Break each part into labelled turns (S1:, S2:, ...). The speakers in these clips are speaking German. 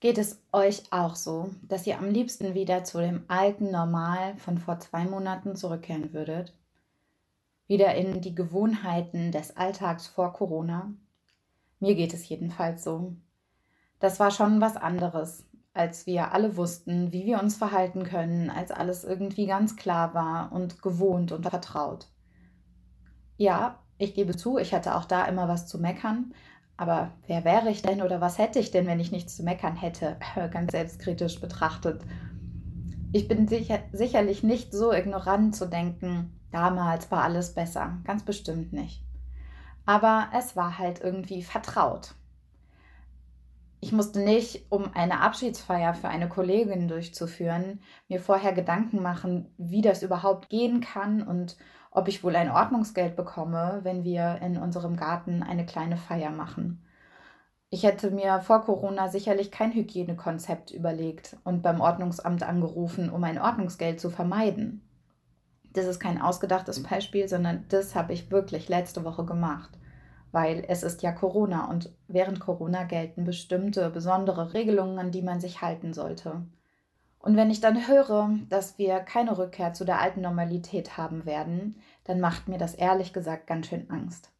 S1: Geht es euch auch so, dass ihr am liebsten wieder zu dem alten Normal von vor zwei Monaten zurückkehren würdet? Wieder in die Gewohnheiten des Alltags vor Corona? Mir geht es jedenfalls so. Das war schon was anderes, als wir alle wussten, wie wir uns verhalten können, als alles irgendwie ganz klar war und gewohnt und vertraut. Ja, ich gebe zu, ich hatte auch da immer was zu meckern, aber wer wäre ich denn oder was hätte ich denn, wenn ich nichts zu meckern hätte? Ganz selbstkritisch betrachtet. Ich bin sicher, sicherlich nicht so ignorant zu denken, damals war alles besser. Ganz bestimmt nicht. Aber es war halt irgendwie vertraut. Ich musste nicht, um eine Abschiedsfeier für eine Kollegin durchzuführen, mir vorher Gedanken machen, wie das überhaupt gehen kann und ob ich wohl ein Ordnungsgeld bekomme, wenn wir in unserem Garten eine kleine Feier machen. Ich hätte mir vor Corona sicherlich kein Hygienekonzept überlegt und beim Ordnungsamt angerufen, um ein Ordnungsgeld zu vermeiden. Das ist kein ausgedachtes Beispiel, sondern das habe ich wirklich letzte Woche gemacht, weil es ist ja Corona und während Corona gelten bestimmte besondere Regelungen, an die man sich halten sollte. Und wenn ich dann höre, dass wir keine Rückkehr zu der alten Normalität haben werden, dann macht mir das ehrlich gesagt ganz schön Angst.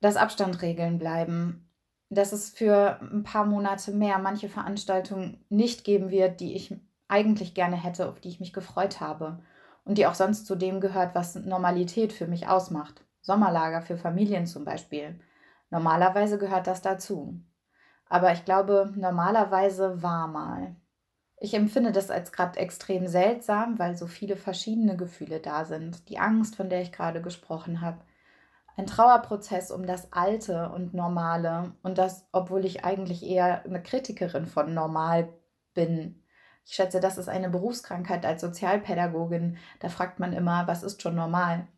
S1: Dass Abstandregeln bleiben, dass es für ein paar Monate mehr manche Veranstaltungen nicht geben wird, die ich eigentlich gerne hätte, auf die ich mich gefreut habe und die auch sonst zu dem gehört, was Normalität für mich ausmacht. Sommerlager für Familien zum Beispiel. Normalerweise gehört das dazu. Aber ich glaube, normalerweise war mal. Ich empfinde das als gerade extrem seltsam, weil so viele verschiedene Gefühle da sind. Die Angst, von der ich gerade gesprochen habe. Ein Trauerprozess um das Alte und Normale. Und das, obwohl ich eigentlich eher eine Kritikerin von normal bin. Ich schätze, das ist eine Berufskrankheit als Sozialpädagogin. Da fragt man immer, was ist schon normal?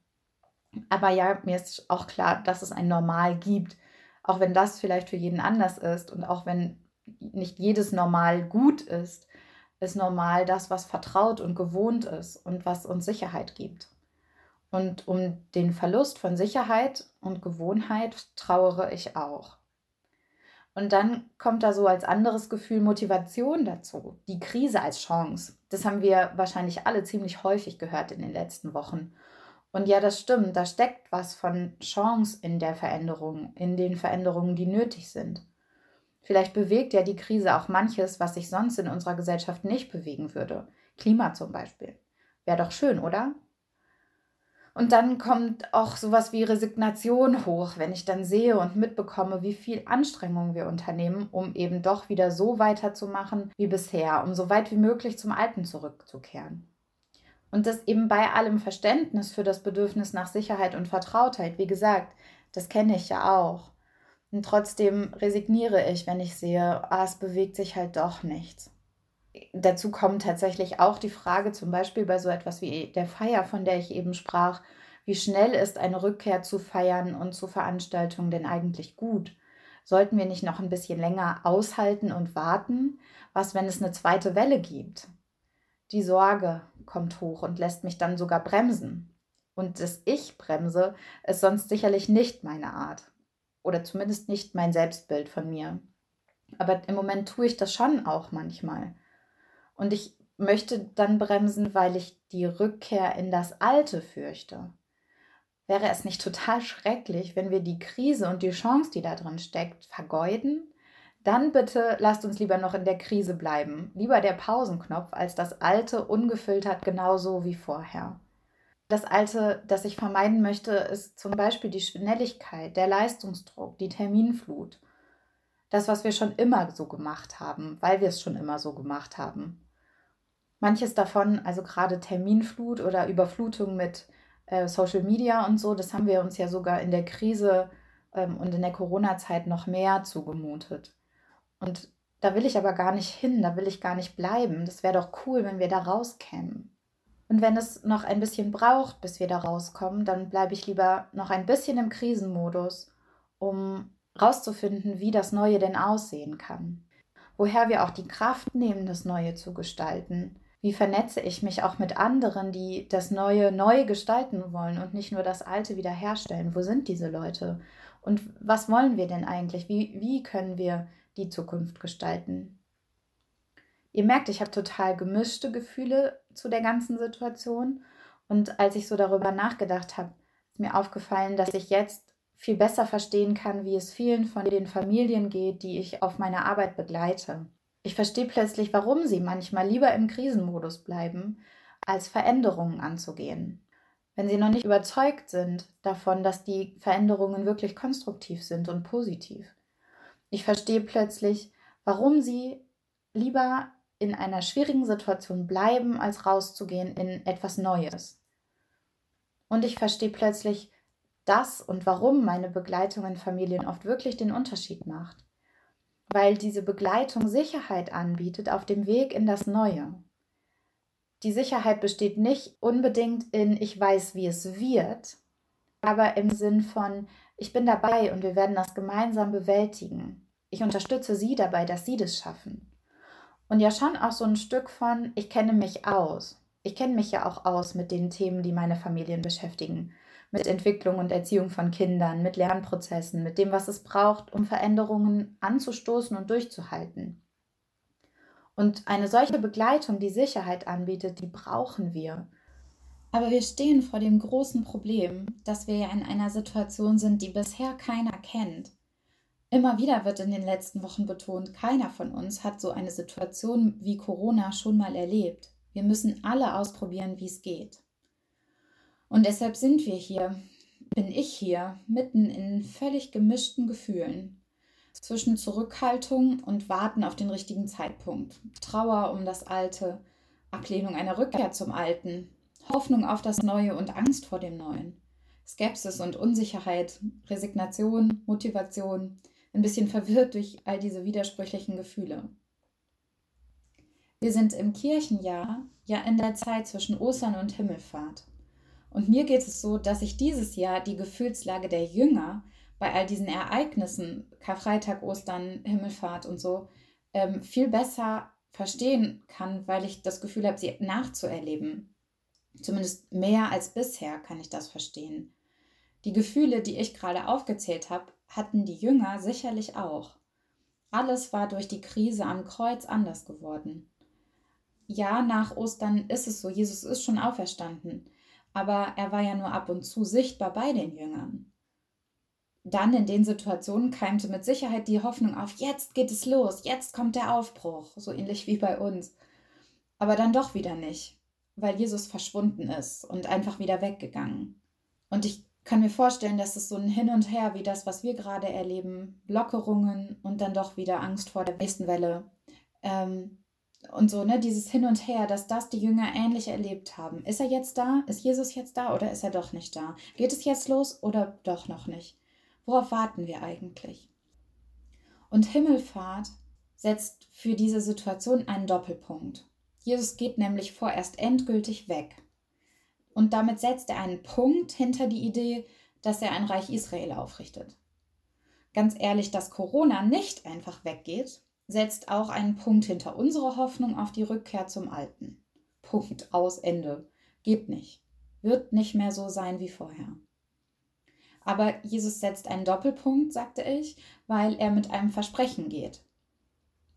S1: Aber ja, mir ist auch klar, dass es ein Normal gibt. Auch wenn das vielleicht für jeden anders ist und auch wenn nicht jedes Normal gut ist ist normal das, was vertraut und gewohnt ist und was uns Sicherheit gibt. Und um den Verlust von Sicherheit und Gewohnheit trauere ich auch. Und dann kommt da so als anderes Gefühl Motivation dazu, die Krise als Chance. Das haben wir wahrscheinlich alle ziemlich häufig gehört in den letzten Wochen. Und ja, das stimmt, da steckt was von Chance in der Veränderung, in den Veränderungen, die nötig sind. Vielleicht bewegt ja die Krise auch manches, was sich sonst in unserer Gesellschaft nicht bewegen würde. Klima zum Beispiel. Wäre doch schön, oder? Und dann kommt auch sowas wie Resignation hoch, wenn ich dann sehe und mitbekomme, wie viel Anstrengung wir unternehmen, um eben doch wieder so weiterzumachen wie bisher, um so weit wie möglich zum Alten zurückzukehren. Und das eben bei allem Verständnis für das Bedürfnis nach Sicherheit und Vertrautheit, wie gesagt, das kenne ich ja auch. Und trotzdem resigniere ich, wenn ich sehe, ah, es bewegt sich halt doch nichts. Dazu kommt tatsächlich auch die Frage, zum Beispiel bei so etwas wie der Feier, von der ich eben sprach, wie schnell ist eine Rückkehr zu Feiern und zu Veranstaltungen denn eigentlich gut? Sollten wir nicht noch ein bisschen länger aushalten und warten? Was, wenn es eine zweite Welle gibt? Die Sorge kommt hoch und lässt mich dann sogar bremsen. Und das Ich bremse ist sonst sicherlich nicht meine Art oder zumindest nicht mein Selbstbild von mir. Aber im Moment tue ich das schon auch manchmal. Und ich möchte dann bremsen, weil ich die Rückkehr in das Alte fürchte. Wäre es nicht total schrecklich, wenn wir die Krise und die Chance, die da drin steckt, vergeuden? Dann bitte lasst uns lieber noch in der Krise bleiben. Lieber der Pausenknopf als das Alte ungefiltert genauso wie vorher. Das Alte, das ich vermeiden möchte, ist zum Beispiel die Schnelligkeit, der Leistungsdruck, die Terminflut. Das, was wir schon immer so gemacht haben, weil wir es schon immer so gemacht haben. Manches davon, also gerade Terminflut oder Überflutung mit äh, Social Media und so, das haben wir uns ja sogar in der Krise ähm, und in der Corona-Zeit noch mehr zugemutet. Und da will ich aber gar nicht hin, da will ich gar nicht bleiben. Das wäre doch cool, wenn wir da rauskämen. Und wenn es noch ein bisschen braucht, bis wir da rauskommen, dann bleibe ich lieber noch ein bisschen im Krisenmodus, um rauszufinden, wie das Neue denn aussehen kann. Woher wir auch die Kraft nehmen, das Neue zu gestalten. Wie vernetze ich mich auch mit anderen, die das Neue neu gestalten wollen und nicht nur das Alte wiederherstellen? Wo sind diese Leute? Und was wollen wir denn eigentlich? Wie, wie können wir die Zukunft gestalten. Ihr merkt, ich habe total gemischte Gefühle zu der ganzen Situation. Und als ich so darüber nachgedacht habe, ist mir aufgefallen, dass ich jetzt viel besser verstehen kann, wie es vielen von den Familien geht, die ich auf meiner Arbeit begleite. Ich verstehe plötzlich, warum sie manchmal lieber im Krisenmodus bleiben, als Veränderungen anzugehen. Wenn sie noch nicht überzeugt sind davon, dass die Veränderungen wirklich konstruktiv sind und positiv. Ich verstehe plötzlich, warum sie lieber in einer schwierigen Situation bleiben, als rauszugehen in etwas Neues. Und ich verstehe plötzlich, dass und warum meine Begleitung in Familien oft wirklich den Unterschied macht. Weil diese Begleitung Sicherheit anbietet auf dem Weg in das Neue. Die Sicherheit besteht nicht unbedingt in ich weiß, wie es wird, aber im Sinn von ich bin dabei und wir werden das gemeinsam bewältigen. Ich unterstütze Sie dabei, dass Sie das schaffen. Und ja schon auch so ein Stück von ich kenne mich aus. Ich kenne mich ja auch aus mit den Themen, die meine Familien beschäftigen. Mit Entwicklung und Erziehung von Kindern, mit Lernprozessen, mit dem, was es braucht, um Veränderungen anzustoßen und durchzuhalten. Und eine solche Begleitung, die Sicherheit anbietet, die brauchen wir. Aber wir stehen vor dem großen Problem, dass wir ja in einer Situation sind, die bisher keiner kennt. Immer wieder wird in den letzten Wochen betont, keiner von uns hat so eine Situation wie Corona schon mal erlebt. Wir müssen alle ausprobieren, wie es geht. Und deshalb sind wir hier, bin ich hier, mitten in völlig gemischten Gefühlen zwischen Zurückhaltung und Warten auf den richtigen Zeitpunkt, Trauer um das Alte, Ablehnung einer Rückkehr zum Alten, Hoffnung auf das Neue und Angst vor dem Neuen, Skepsis und Unsicherheit, Resignation, Motivation, ein bisschen verwirrt durch all diese widersprüchlichen Gefühle. Wir sind im Kirchenjahr ja in der Zeit zwischen Ostern und Himmelfahrt. Und mir geht es so, dass ich dieses Jahr die Gefühlslage der Jünger bei all diesen Ereignissen, Karfreitag, Ostern, Himmelfahrt und so, ähm, viel besser verstehen kann, weil ich das Gefühl habe, sie nachzuerleben. Zumindest mehr als bisher kann ich das verstehen. Die Gefühle, die ich gerade aufgezählt habe, hatten die Jünger sicherlich auch. Alles war durch die Krise am Kreuz anders geworden. Ja, nach Ostern ist es so, Jesus ist schon auferstanden, aber er war ja nur ab und zu sichtbar bei den Jüngern dann in den Situationen keimte mit Sicherheit die Hoffnung auf, jetzt geht es los, jetzt kommt der Aufbruch, so ähnlich wie bei uns. Aber dann doch wieder nicht, weil Jesus verschwunden ist und einfach wieder weggegangen. Und ich kann mir vorstellen, dass es so ein Hin und Her wie das, was wir gerade erleben, Lockerungen und dann doch wieder Angst vor der nächsten Welle. Ähm, und so, ne, dieses Hin und Her, dass das die Jünger ähnlich erlebt haben. Ist er jetzt da? Ist Jesus jetzt da oder ist er doch nicht da? Geht es jetzt los oder doch noch nicht? Worauf warten wir eigentlich? Und Himmelfahrt setzt für diese Situation einen Doppelpunkt. Jesus geht nämlich vorerst endgültig weg. Und damit setzt er einen Punkt hinter die Idee, dass er ein Reich Israel aufrichtet. Ganz ehrlich, dass Corona nicht einfach weggeht, setzt auch einen Punkt hinter unsere Hoffnung auf die Rückkehr zum Alten. Punkt aus Ende. Geht nicht. Wird nicht mehr so sein wie vorher. Aber Jesus setzt einen Doppelpunkt, sagte ich, weil er mit einem Versprechen geht.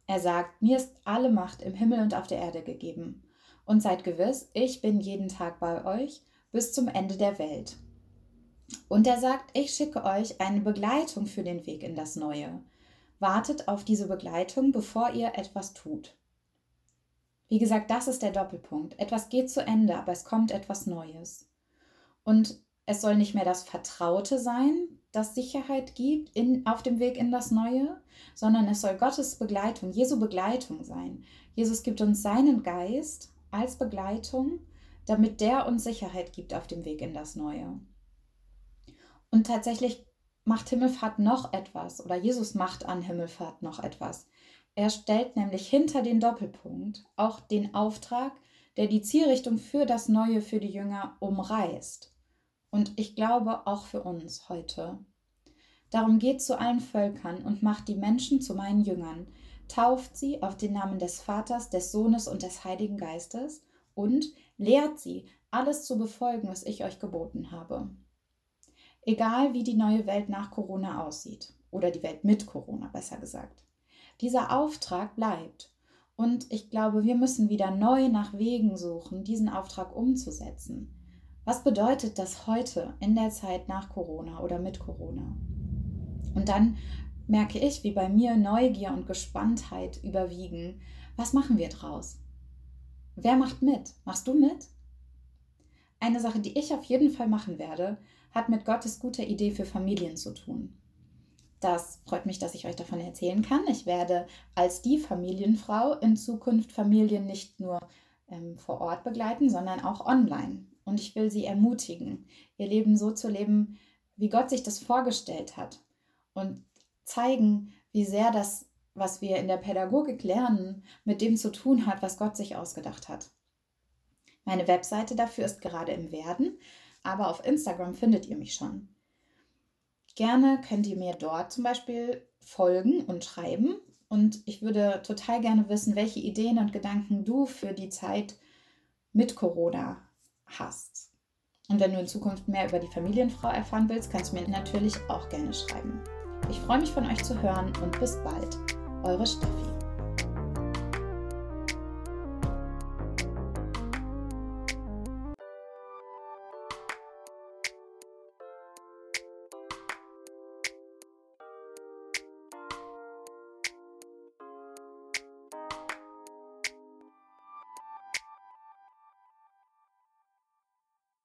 S1: Er sagt, mir ist alle Macht im Himmel und auf der Erde gegeben. Und seid gewiss, ich bin jeden Tag bei euch bis zum Ende der Welt. Und er sagt, ich schicke euch eine Begleitung für den Weg in das Neue. Wartet auf diese Begleitung, bevor ihr etwas tut. Wie gesagt, das ist der Doppelpunkt. Etwas geht zu Ende, aber es kommt etwas Neues. Und es soll nicht mehr das Vertraute sein, das Sicherheit gibt in, auf dem Weg in das Neue, sondern es soll Gottes Begleitung, Jesu Begleitung sein. Jesus gibt uns seinen Geist als Begleitung, damit der uns Sicherheit gibt auf dem Weg in das Neue. Und tatsächlich macht Himmelfahrt noch etwas oder Jesus macht an Himmelfahrt noch etwas. Er stellt nämlich hinter den Doppelpunkt auch den Auftrag, der die Zielrichtung für das Neue für die Jünger umreißt. Und ich glaube auch für uns heute. Darum geht zu allen Völkern und macht die Menschen zu meinen Jüngern, tauft sie auf den Namen des Vaters, des Sohnes und des Heiligen Geistes und lehrt sie, alles zu befolgen, was ich euch geboten habe. Egal wie die neue Welt nach Corona aussieht, oder die Welt mit Corona besser gesagt. dieser Auftrag bleibt. Und ich glaube, wir müssen wieder neu nach Wegen suchen, diesen Auftrag umzusetzen. Was bedeutet das heute in der Zeit nach Corona oder mit Corona? Und dann merke ich, wie bei mir Neugier und Gespanntheit überwiegen. Was machen wir draus? Wer macht mit? Machst du mit? Eine Sache, die ich auf jeden Fall machen werde, hat mit Gottes guter Idee für Familien zu tun. Das freut mich, dass ich euch davon erzählen kann. Ich werde als die Familienfrau in Zukunft Familien nicht nur ähm, vor Ort begleiten, sondern auch online. Und ich will sie ermutigen, ihr Leben so zu leben, wie Gott sich das vorgestellt hat. Und zeigen, wie sehr das, was wir in der Pädagogik lernen, mit dem zu tun hat, was Gott sich ausgedacht hat. Meine Webseite dafür ist gerade im Werden, aber auf Instagram findet ihr mich schon. Gerne könnt ihr mir dort zum Beispiel folgen und schreiben. Und ich würde total gerne wissen, welche Ideen und Gedanken du für die Zeit mit Corona hast. Und wenn du in Zukunft mehr über die Familienfrau erfahren willst, kannst du mir natürlich auch gerne schreiben. Ich freue mich von euch zu hören und bis bald. Eure Steffi.